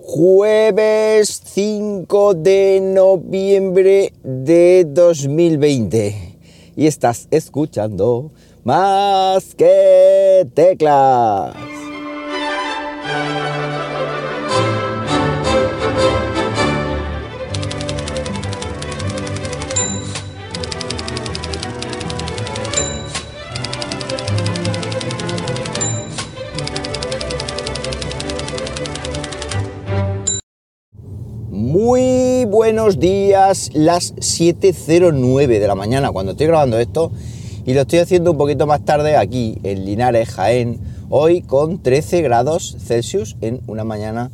Jueves 5 de noviembre de 2020 y estás escuchando más que teclas. Buenos días, las 7.09 de la mañana cuando estoy grabando esto y lo estoy haciendo un poquito más tarde aquí en Linares, Jaén, hoy con 13 grados Celsius en una mañana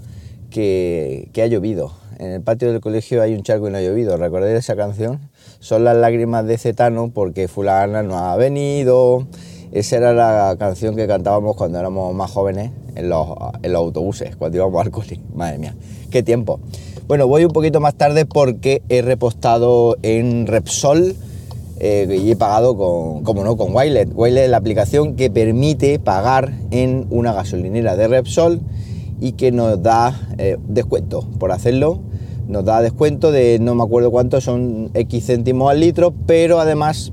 que, ha llovido. En el patio del colegio hay un charco y no ha llovido, ¿recordáis esa canción? Son las lágrimas de Cetano porque fulana no ha venido. Esa era la canción que cantábamos cuando éramos más jóvenes en los, en los autobuses, cuando íbamos al cole. Madre mía, qué tiempo. Bueno, voy un poquito más tarde porque he repostado en Repsol eh, y he pagado con, como no, con Wilet. Wilet es la aplicación que permite pagar en una gasolinera de Repsol y que nos da eh, descuento por hacerlo. Nos da descuento de no me acuerdo cuánto, son X céntimos al litro, pero además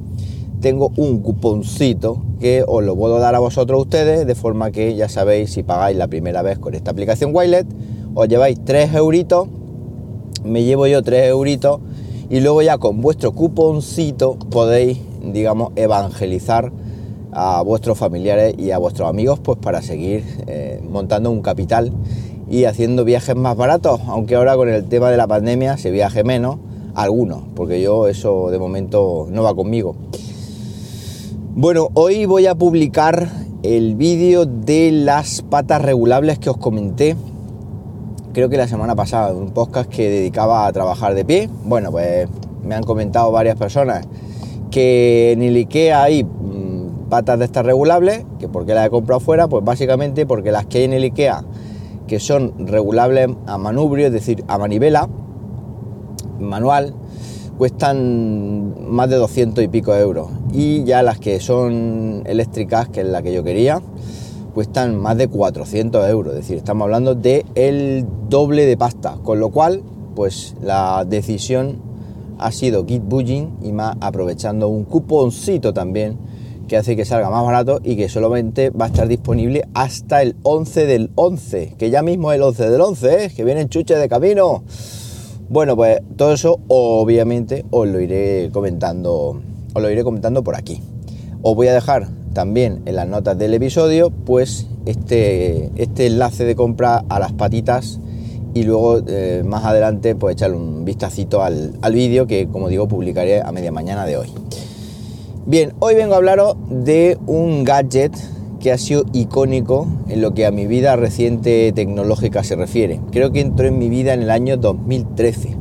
tengo un cuponcito que os lo puedo dar a vosotros ustedes, de forma que ya sabéis, si pagáis la primera vez con esta aplicación Wilet, os lleváis 3 euritos me llevo yo 3 euritos y luego ya con vuestro cuponcito podéis, digamos, evangelizar a vuestros familiares y a vuestros amigos pues para seguir eh, montando un capital y haciendo viajes más baratos, aunque ahora con el tema de la pandemia se viaje menos, algunos, porque yo eso de momento no va conmigo. Bueno, hoy voy a publicar el vídeo de las patas regulables que os comenté creo que la semana pasada, un podcast que dedicaba a trabajar de pie. Bueno, pues me han comentado varias personas que en el IKEA hay mm, patas de estas regulables, que por qué las he comprado fuera, pues básicamente porque las que hay en el IKEA, que son regulables a manubrio, es decir, a manivela, manual, cuestan más de 200 y pico euros. Y ya las que son eléctricas, que es la que yo quería, cuestan más de 400 euros, es decir, estamos hablando de el doble de pasta, con lo cual, pues la decisión ha sido Git Budging y más aprovechando un cuponcito también que hace que salga más barato y que solamente va a estar disponible hasta el 11 del 11, que ya mismo es el 11 del 11, ¿eh? que vienen chuches de camino. Bueno, pues todo eso obviamente os lo iré comentando, os lo iré comentando por aquí. Os voy a dejar también en las notas del episodio, pues este, este enlace de compra a las patitas y luego eh, más adelante pues echarle un vistacito al, al vídeo que como digo publicaré a media mañana de hoy. Bien, hoy vengo a hablaros de un gadget que ha sido icónico en lo que a mi vida reciente tecnológica se refiere. Creo que entró en mi vida en el año 2013,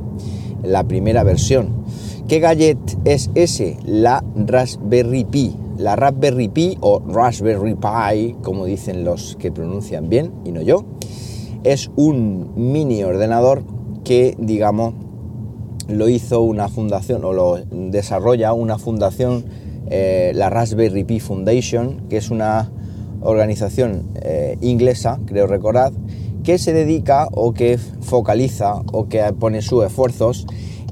la primera versión. ¿Qué gadget es ese? La Raspberry Pi la Raspberry Pi o Raspberry Pi, como dicen los que pronuncian bien y no yo, es un mini ordenador que, digamos, lo hizo una fundación o lo desarrolla una fundación, eh, la Raspberry Pi Foundation, que es una organización eh, inglesa, creo recordar, que se dedica o que focaliza o que pone sus esfuerzos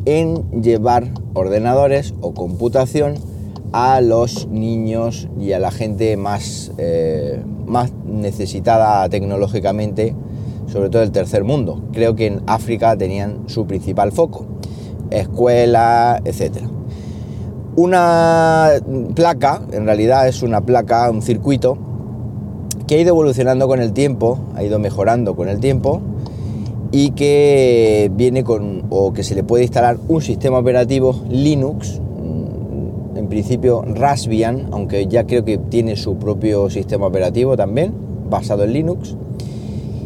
en llevar ordenadores o computación a los niños y a la gente más, eh, más necesitada tecnológicamente, sobre todo el tercer mundo. Creo que en África tenían su principal foco, escuela, etc. Una placa, en realidad es una placa, un circuito, que ha ido evolucionando con el tiempo, ha ido mejorando con el tiempo y que viene con, o que se le puede instalar un sistema operativo Linux, principio Raspbian, aunque ya creo que tiene su propio sistema operativo también, basado en Linux.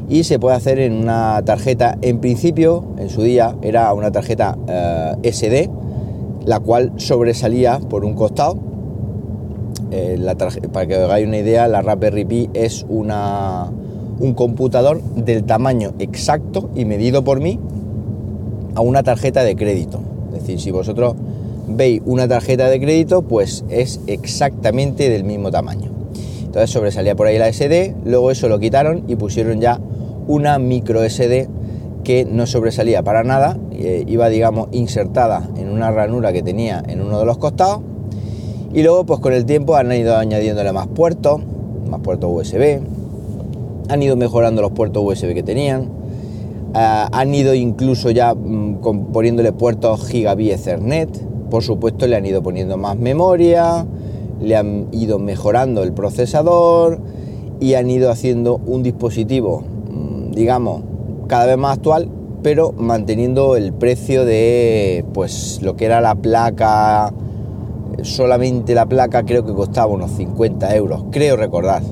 Y se puede hacer en una tarjeta, en principio, en su día, era una tarjeta eh, SD, la cual sobresalía por un costado. Eh, para que os hagáis una idea, la Raspberry Pi es una, un computador del tamaño exacto y medido por mí a una tarjeta de crédito. Es decir, si vosotros veis una tarjeta de crédito, pues es exactamente del mismo tamaño. Entonces sobresalía por ahí la SD, luego eso lo quitaron y pusieron ya una micro SD que no sobresalía para nada, eh, iba digamos insertada en una ranura que tenía en uno de los costados y luego pues con el tiempo han ido añadiéndole más puertos, más puertos USB, han ido mejorando los puertos USB que tenían, eh, han ido incluso ya mm, poniéndole puertos gigabit Ethernet, por supuesto le han ido poniendo más memoria, le han ido mejorando el procesador y han ido haciendo un dispositivo, mm, digamos, cada vez más actual, pero manteniendo el precio de pues lo que era la placa, solamente la placa creo que costaba unos 50 euros, creo recordar.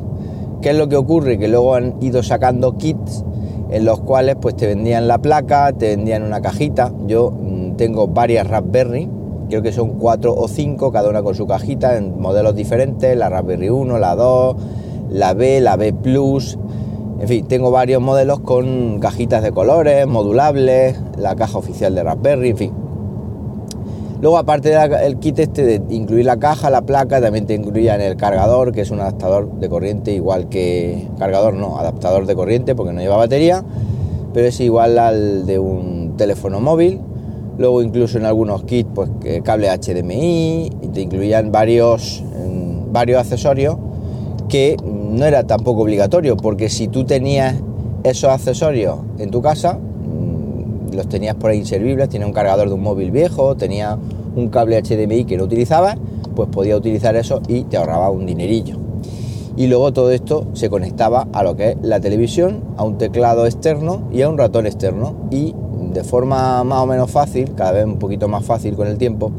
¿Qué es lo que ocurre? Que luego han ido sacando kits en los cuales pues te vendían la placa, te vendían una cajita. Yo mm, tengo varias Raspberry, creo que son cuatro o cinco, cada una con su cajita en modelos diferentes, la Raspberry 1, la 2, la B, la B Plus, en fin, tengo varios modelos con cajitas de colores, modulables, la caja oficial de Raspberry, en fin. Luego, aparte del kit este de incluir la caja, la placa, también te incluían el cargador, que es un adaptador de corriente, igual que. Cargador no, adaptador de corriente, porque no lleva batería, pero es igual al de un teléfono móvil. Luego, incluso en algunos kits, pues cable HDMI, y te incluían varios, varios accesorios que no era tampoco obligatorio, porque si tú tenías esos accesorios en tu casa, mm, los tenías por ahí inservibles, tenía un cargador de un móvil viejo, tenía un cable HDMI que no utilizabas, pues podía utilizar eso y te ahorraba un dinerillo. Y luego todo esto se conectaba a lo que es la televisión, a un teclado externo y a un ratón externo. De forma más o menos fácil, cada vez un poquito más fácil con el tiempo,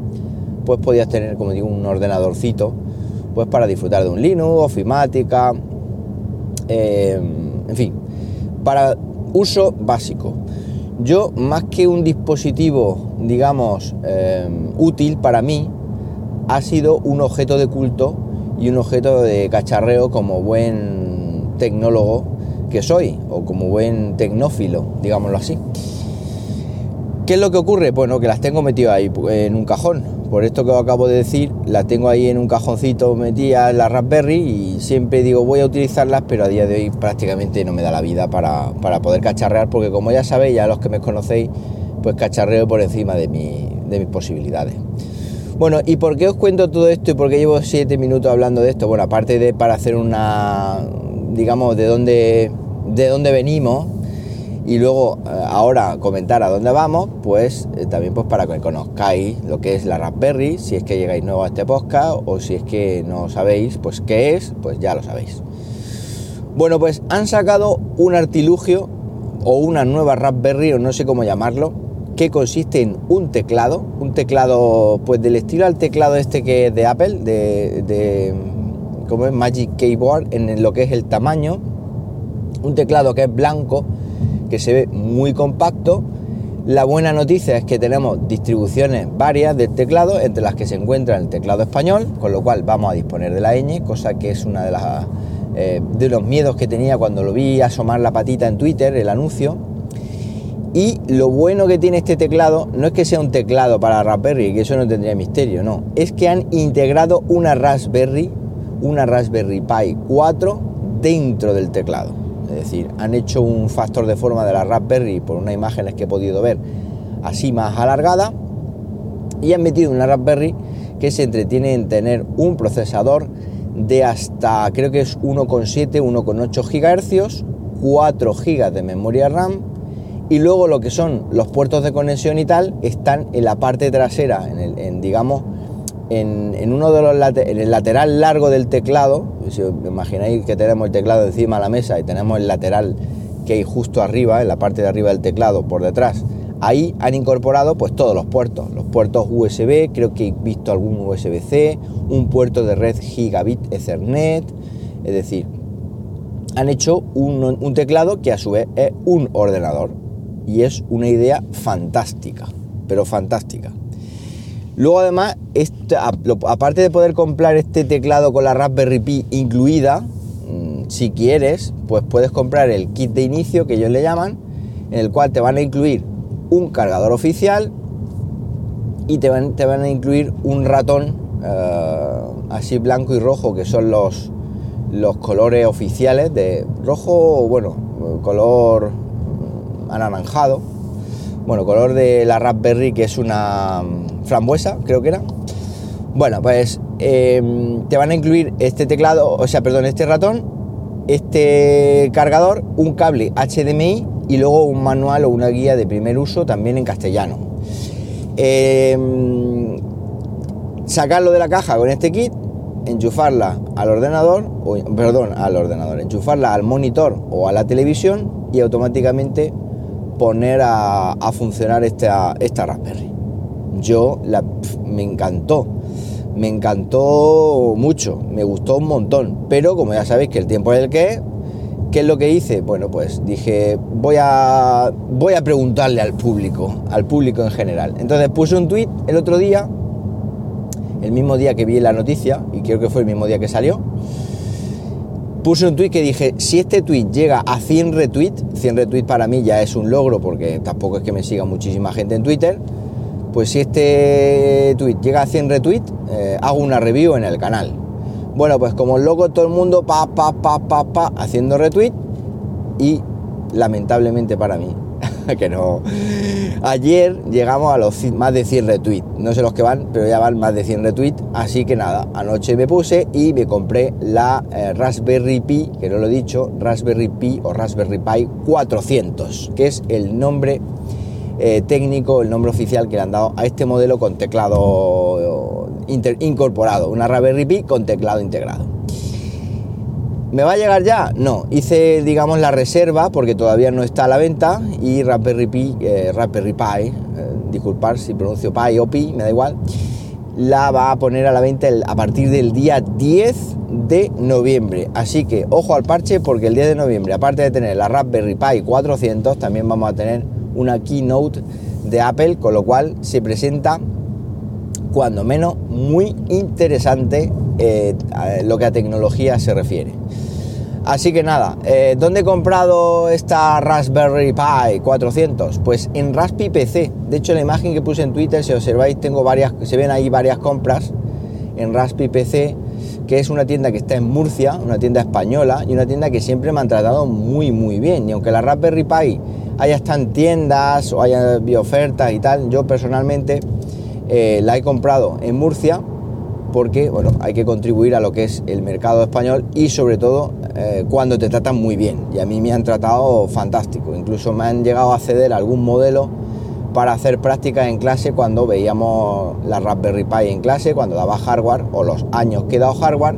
pues podías tener, como digo, un ordenadorcito pues para disfrutar de un Linux, ofimática, eh, en fin, para uso básico. Yo, más que un dispositivo, digamos, eh, útil para mí, ha sido un objeto de culto y un objeto de cacharreo como buen tecnólogo que soy, o como buen tecnófilo, digámoslo así. ¿Qué es lo que ocurre? Bueno, que las tengo metidas ahí en un cajón. Por esto que os acabo de decir, las tengo ahí en un cajoncito metida en la Raspberry y siempre digo voy a utilizarlas, pero a día de hoy prácticamente no me da la vida para, poder cacharrear, porque como ya sabéis, ya los que me conocéis, pues cacharreo por encima de, de mis posibilidades. Bueno, ¿y por qué os cuento todo esto y por qué llevo siete minutos hablando de esto? Bueno, aparte de para hacer una, digamos, de dónde, de dónde venimos, y luego eh, ahora comentar a dónde vamos, pues eh, también pues para que conozcáis lo que es la Raspberry, si es que llegáis nuevo a este podcast o si es que no sabéis pues qué es, pues ya lo sabéis. Bueno, pues han sacado un artilugio o una nueva Raspberry o no sé cómo llamarlo, que consiste en un teclado, un teclado pues del estilo al teclado este que es de Apple, de, de como es Magic Keyboard en lo que es el tamaño, un teclado que es blanco que se ve muy compacto. La buena noticia es que tenemos distribuciones varias del teclado, entre las que se encuentra el teclado español, con lo cual vamos a disponer de la ñ, cosa que es una de las eh, de los miedos que tenía cuando lo vi asomar la patita en Twitter, el anuncio. Y lo bueno que tiene este teclado no es que sea un teclado para Raspberry, que eso no tendría misterio, no. Es que han integrado una Raspberry, una Raspberry Pi 4 dentro del teclado. Es decir, han hecho un factor de forma de la Raspberry por unas imágenes que he podido ver así más alargada y han metido una Raspberry que se entretiene en tener un procesador de hasta creo que es 1,7, 1,8 GHz, 4 GB de memoria RAM y luego lo que son los puertos de conexión y tal están en la parte trasera, en, el, en digamos en, uno de los en el lateral largo del teclado, si os imagináis que tenemos el teclado encima de la mesa y tenemos el lateral que hay justo arriba, en la parte de arriba del teclado, por detrás, ahí han incorporado pues todos los puertos, los puertos USB, creo que he visto algún USB-C, un puerto de red gigabit Ethernet, es decir, han hecho un, un teclado que a su vez es un ordenador y es una idea fantástica, pero fantástica. Luego además, aparte de poder comprar este teclado con la Raspberry Pi incluida, mm, si quieres, pues puedes comprar el kit de inicio que ellos le llaman, en el cual te van a incluir un cargador oficial y te van, te van a incluir un ratón eh, así blanco y rojo, que son los, los colores oficiales de rojo, bueno, color anaranjado. Bueno, color de la Raspberry, que es una mm, frambuesa, creo que era. Bueno, pues em, te van a incluir este teclado, o sea, perdón, este ratón, este cargador, un cable HDMI y luego un manual o una guía de primer uso también en castellano. Em, sacarlo de la caja con este kit, enchufarla al ordenador, perdón, al ordenador, enchufarla al monitor o a la televisión y automáticamente poner a, funcionar esta, esta Raspberry. Yo la, me encantó, me encantó mucho, me gustó un montón, pero como ya sabéis que el tiempo es el que es, ¿Qué es lo que hice? Bueno, pues dije, voy a, voy a preguntarle al público, al público en general. Entonces puse un tweet el otro día, el mismo día que vi la noticia, y creo que fue el mismo día que salió. Puse un tweet que dije, si este tweet llega a 100 retweets, 100 retweets para mí ya es un logro porque tampoco es que me siga muchísima gente en Twitter, pues si este tweet llega a 100 retweets, eh, hago una review en el canal. Bueno, pues como loco todo el mundo, pa, pa, pa, pa, pa, haciendo retweet y lamentablemente para mí, que no. Ayer llegamos a los más de 100 retweets, no sé los que van, pero ya van más de 100 retweets, así que nada, anoche me puse y me compré la eh, Raspberry Pi, que no lo he dicho, Raspberry Pi o Raspberry Pi 400, que es el nombre eh, técnico, el nombre oficial que le han dado a este modelo con teclado incorporado, una Raspberry Pi con teclado integrado. ¿Me va a llegar ya? No, hice digamos la reserva porque todavía no está a la venta y Raspberry Pi, eh, Raspberry Pi, eh, disculpar si pronuncio Pi o Pi, me da igual, la va a poner a la venta a partir del día 10 de noviembre. Así que ojo al parche porque el 10 de noviembre, aparte de tener la Raspberry Pi 400, también vamos a tener una keynote de Apple, con lo cual se presenta cuando menos muy interesante eh, lo que a tecnología se refiere. Así que nada, eh, ¿dónde he comprado esta Raspberry Pi 400? Pues en Raspi PC. De hecho, la imagen que puse en Twitter, si observáis, tengo varias, se ven ahí varias compras en Raspi PC, que es una tienda que está en Murcia, una tienda española y una tienda que siempre me han tratado muy, muy bien. Y aunque la Raspberry Pi haya estado en tiendas o haya ofertas y tal, yo personalmente eh, la he comprado en Murcia porque bueno, hay que contribuir a lo que es el mercado español y sobre todo eh, cuando te tratan muy bien. Y a mí me han tratado fantástico. Incluso me han llegado a ceder algún modelo para hacer prácticas en clase cuando veíamos la Raspberry Pi en clase, cuando daba hardware o los años que he dado hardware,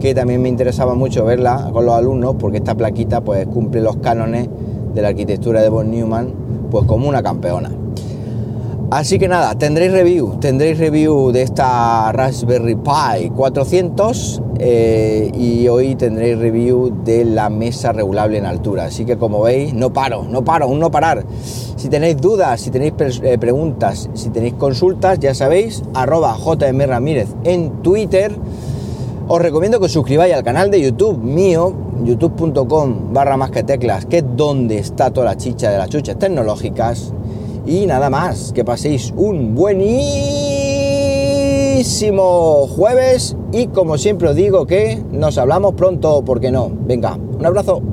que también me interesaba mucho verla con los alumnos porque esta plaquita pues cumple los cánones de la arquitectura de von Neumann pues como una campeona. Así que nada, tendréis review, tendréis review de esta Raspberry Pi 400 eh, y hoy tendréis review de la mesa regulable en altura. Así que como veis, no paro, no paro, un no parar. Si tenéis dudas, si tenéis eh, preguntas, si tenéis consultas, ya sabéis, arroba JM Ramírez en Twitter. Os recomiendo que os suscribáis al canal de YouTube mío, youtube.com barra más que teclas, que es donde está toda la chicha de las chuchas tecnológicas y nada más, que paséis un buenísimo jueves y como siempre os digo que nos hablamos pronto, ¿por qué no? Venga, un abrazo.